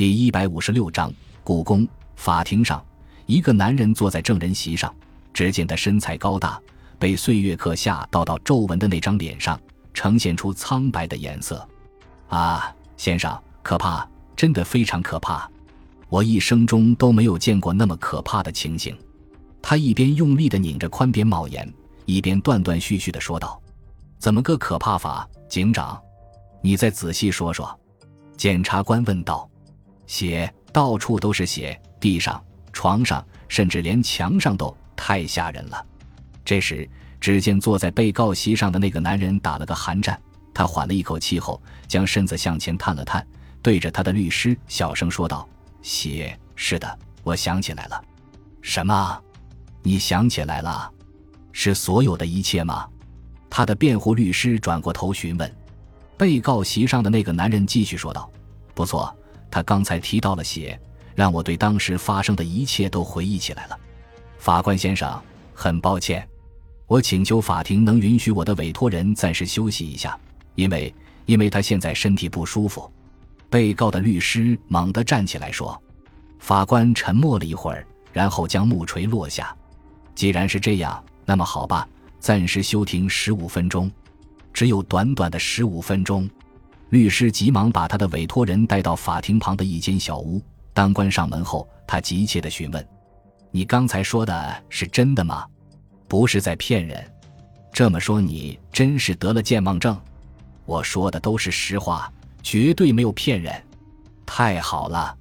第一百五十六章，故宫法庭上，一个男人坐在证人席上。只见他身材高大，被岁月刻下道道皱纹的那张脸上，呈现出苍白的颜色。啊，先生，可怕，真的非常可怕！我一生中都没有见过那么可怕的情形。他一边用力地拧着宽边帽檐，一边断断续续地说道：“怎么个可怕法，警长？你再仔细说说。”检察官问道：“血，到处都是血，地上、床上，甚至连墙上都太吓人了。”这时，只见坐在被告席上的那个男人打了个寒战，他缓了一口气后，将身子向前探了探，对着他的律师小声说道：“血，是的，我想起来了。什么？你想起来了？是所有的一切吗？”他的辩护律师转过头询问。被告席上的那个男人继续说道：“不错，他刚才提到了血，让我对当时发生的一切都回忆起来了。”法官先生，很抱歉，我请求法庭能允许我的委托人暂时休息一下，因为因为他现在身体不舒服。被告的律师猛地站起来说：“法官沉默了一会儿，然后将木锤落下。既然是这样，那么好吧，暂时休庭十五分钟。”只有短短的十五分钟，律师急忙把他的委托人带到法庭旁的一间小屋。当关上门后，他急切地询问：“你刚才说的是真的吗？不是在骗人？这么说，你真是得了健忘症？我说的都是实话，绝对没有骗人。太好了，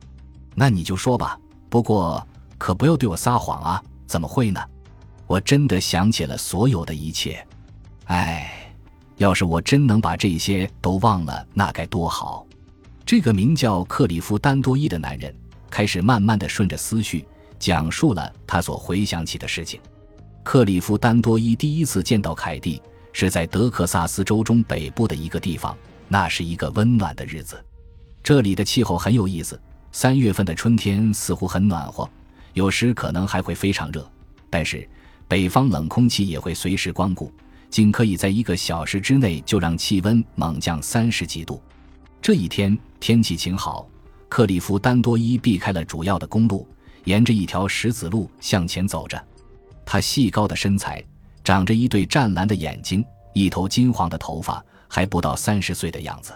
那你就说吧。不过可不要对我撒谎啊！怎么会呢？我真的想起了所有的一切。哎。”要是我真能把这些都忘了，那该多好！这个名叫克里夫·丹多伊的男人开始慢慢的顺着思绪讲述了他所回想起的事情。克里夫·丹多伊第一次见到凯蒂是在德克萨斯州中北部的一个地方，那是一个温暖的日子。这里的气候很有意思，三月份的春天似乎很暖和，有时可能还会非常热，但是北方冷空气也会随时光顾。仅可以在一个小时之内就让气温猛降三十几度。这一天天气晴好，克里夫·丹多伊避开了主要的公路，沿着一条石子路向前走着。他细高的身材，长着一对湛蓝的眼睛，一头金黄的头发，还不到三十岁的样子。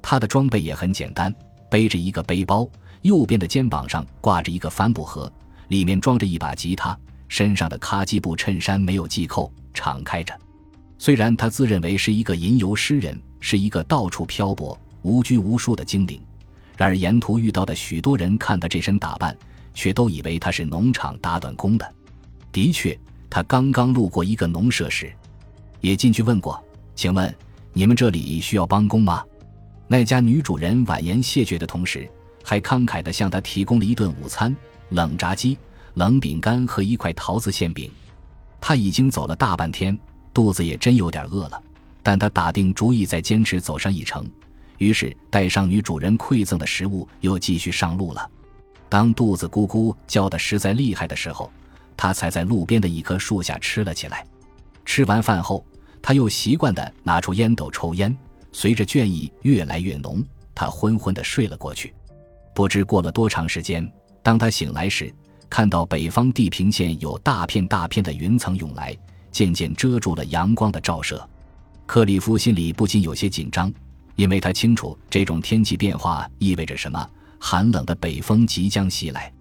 他的装备也很简单，背着一个背包，右边的肩膀上挂着一个帆布盒，里面装着一把吉他，身上的卡其布衬衫没有系扣，敞开着。虽然他自认为是一个吟游诗人，是一个到处漂泊、无拘无束的精灵，然而沿途遇到的许多人看他这身打扮，却都以为他是农场打短工的。的确，他刚刚路过一个农舍时，也进去问过：“请问你们这里需要帮工吗？”那家女主人婉言谢绝的同时，还慷慨地向他提供了一顿午餐：冷炸鸡、冷饼干和一块桃子馅饼。他已经走了大半天。肚子也真有点饿了，但他打定主意再坚持走上一程，于是带上女主人馈赠的食物，又继续上路了。当肚子咕咕叫得实在厉害的时候，他才在路边的一棵树下吃了起来。吃完饭后，他又习惯地拿出烟斗抽烟。随着倦意越来越浓，他昏昏地睡了过去。不知过了多长时间，当他醒来时，看到北方地平线有大片大片的云层涌来。渐渐遮住了阳光的照射，克里夫心里不禁有些紧张，因为他清楚这种天气变化意味着什么：寒冷的北风即将袭来。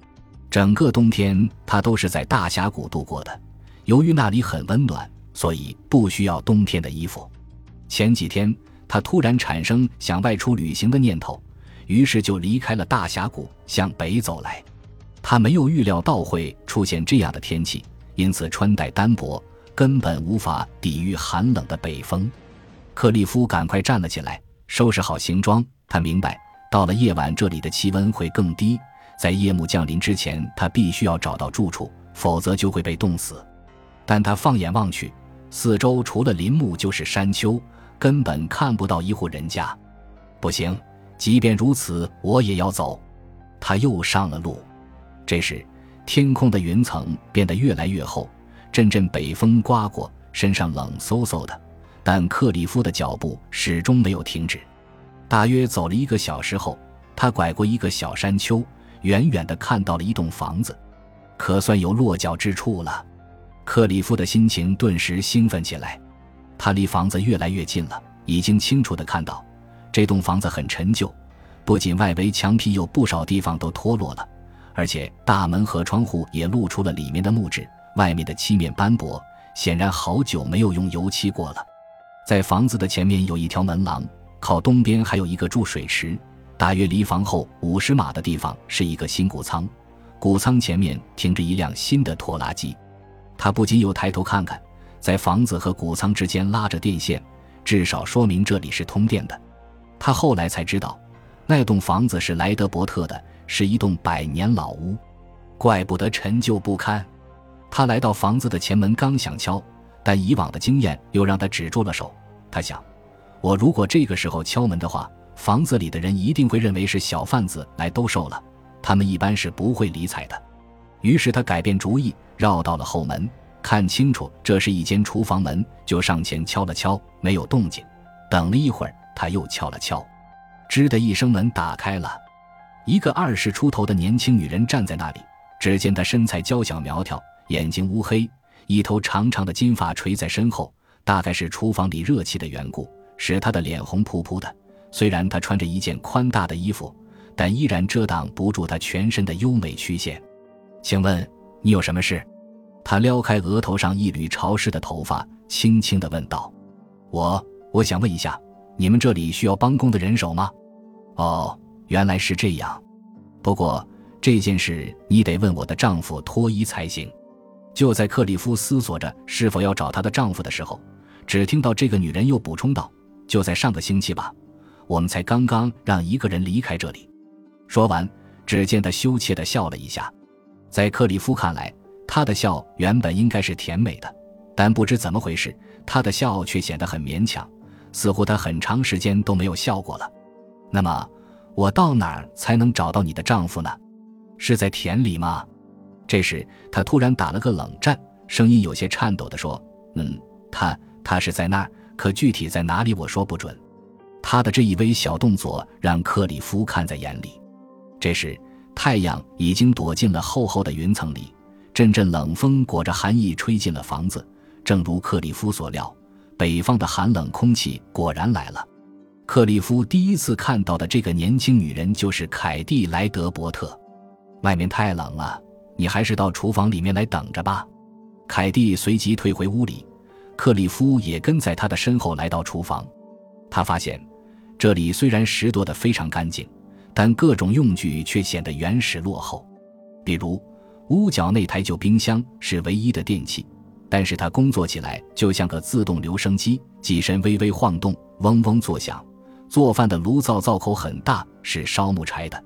整个冬天他都是在大峡谷度过的，由于那里很温暖，所以不需要冬天的衣服。前几天他突然产生想外出旅行的念头，于是就离开了大峡谷，向北走来。他没有预料到会出现这样的天气，因此穿戴单薄。根本无法抵御寒冷的北风，克利夫赶快站了起来，收拾好行装。他明白，到了夜晚这里的气温会更低，在夜幕降临之前，他必须要找到住处，否则就会被冻死。但他放眼望去，四周除了林木就是山丘，根本看不到一户人家。不行，即便如此，我也要走。他又上了路。这时，天空的云层变得越来越厚。阵阵北风刮过，身上冷飕飕的，但克里夫的脚步始终没有停止。大约走了一个小时后，他拐过一个小山丘，远远的看到了一栋房子，可算有落脚之处了。克里夫的心情顿时兴奋起来。他离房子越来越近了，已经清楚的看到，这栋房子很陈旧，不仅外围墙皮有不少地方都脱落了，而且大门和窗户也露出了里面的木质，外面的漆面斑驳，显然好久没有用油漆过了。在房子的前面有一条门廊，靠东边还有一个注水池，大约离房后五十码的地方是一个新谷仓，谷仓前面停着一辆新的拖拉机。他不禁又抬头看看。在房子和谷仓之间拉着电线，至少说明这里是通电的。他后来才知道，那栋房子是莱德伯特的，是一栋百年老屋，怪不得陈旧不堪。他来到房子的前门，刚想敲，但以往的经验又让他止住了手。他想，我如果这个时候敲门的话，房子里的人一定会认为是小贩子来兜售了，他们一般是不会理睬的。于是他改变主意，绕到了后门。看清楚，这是一间厨房门，就上前敲了敲，没有动静。等了一会儿，他又敲了敲，吱的一声，门打开了，一个二十出头的年轻女人站在那里。只见她身材娇小苗条，眼睛乌黑，一头长长的金发垂在身后，大概是厨房里热气的缘故，使她的脸红扑扑的。虽然她穿着一件宽大的衣服，但依然遮挡不住她全身的优美曲线。请问你有什么事？他撩开额头上一缕潮湿的头发，轻轻地问道：“我我想问一下，你们这里需要帮工的人手吗？”“哦，原来是这样。不过这件事你得问我的丈夫脱衣才行。”就在克里夫思索着是否要找她的丈夫的时候，只听到这个女人又补充道：“就在上个星期吧，我们才刚刚让一个人离开这里。”说完，只见她羞怯地笑了一下。在克里夫看来，她的笑原本应该是甜美的，但不知怎么回事，她的笑却显得很勉强，似乎她很长时间都没有笑过了。那么，我到哪儿才能找到你的丈夫呢？是在田里吗？这时，他突然打了个冷战，声音有些颤抖地说：“嗯，他他是在那儿，可具体在哪里，我说不准。”他的这一微小动作让克里夫看在眼里。这时，太阳已经躲进了厚厚的云层里。阵阵冷风裹着寒意吹进了房子，正如克里夫所料，北方的寒冷空气果然来了。克里夫第一次看到的这个年轻女人就是凯蒂·莱德伯特。外面太冷了，你还是到厨房里面来等着吧。凯蒂随即退回屋里，克里夫也跟在他的身后来到厨房。他发现，这里虽然拾掇得非常干净，但各种用具却显得原始落后，比如。屋角那台旧冰箱是唯一的电器，但是它工作起来就像个自动留声机，机身微微晃动，嗡嗡作响。做饭的炉灶灶口很大，是烧木柴的。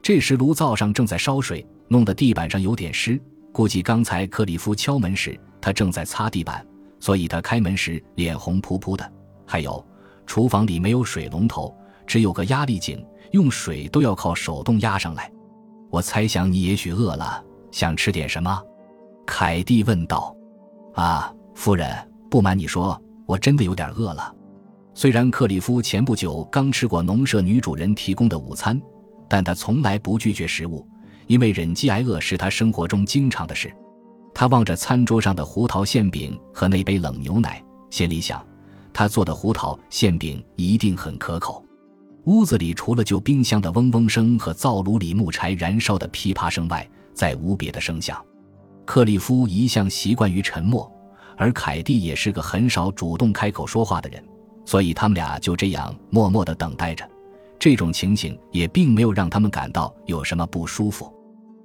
这时炉灶上正在烧水，弄得地板上有点湿。估计刚才克里夫敲门时，他正在擦地板，所以他开门时脸红扑扑的。还有，厨房里没有水龙头，只有个压力井，用水都要靠手动压上来。我猜想你也许饿了。想吃点什么？凯蒂问道。“啊，夫人，不瞒你说，我真的有点饿了。虽然克里夫前不久刚吃过农舍女主人提供的午餐，但他从来不拒绝食物，因为忍饥挨饿是他生活中经常的事。他望着餐桌上的胡桃馅饼和那杯冷牛奶，心里想：他做的胡桃馅饼一定很可口。屋子里除了旧冰箱的嗡嗡声和灶炉里木柴燃烧的噼啪声外，再无别的声响，克里夫一向习惯于沉默，而凯蒂也是个很少主动开口说话的人，所以他们俩就这样默默地等待着。这种情形也并没有让他们感到有什么不舒服。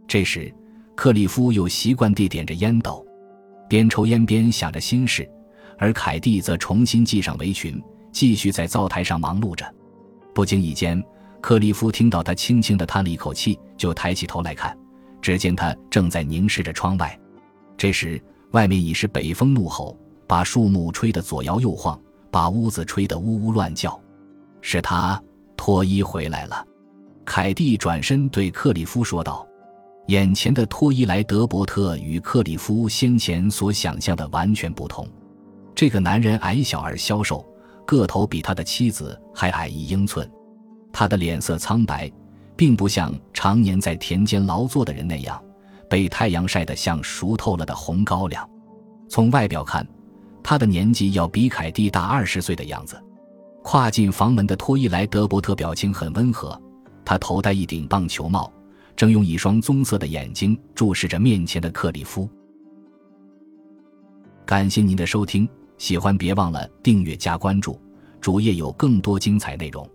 这时，克里夫又习惯地点着烟斗，边抽烟边想着心事，而凯蒂则重新系上围裙，继续在灶台上忙碌着。不经意间，克里夫听到他轻轻地叹了一口气，就抬起头来看。只见他正在凝视着窗外，这时外面已是北风怒吼，把树木吹得左摇右晃，把屋子吹得呜呜乱叫。是他，脱衣回来了。凯蒂转身对克里夫说道：“眼前的托伊莱德伯特与克里夫先前所想象的完全不同。这个男人矮小而消瘦，个头比他的妻子还矮一英寸。他的脸色苍白。”并不像常年在田间劳作的人那样，被太阳晒得像熟透了的红高粱。从外表看，他的年纪要比凯蒂大二十岁的样子。跨进房门的托伊莱德伯特表情很温和，他头戴一顶棒球帽，正用一双棕色的眼睛注视着面前的克里夫。感谢您的收听，喜欢别忘了订阅加关注，主页有更多精彩内容。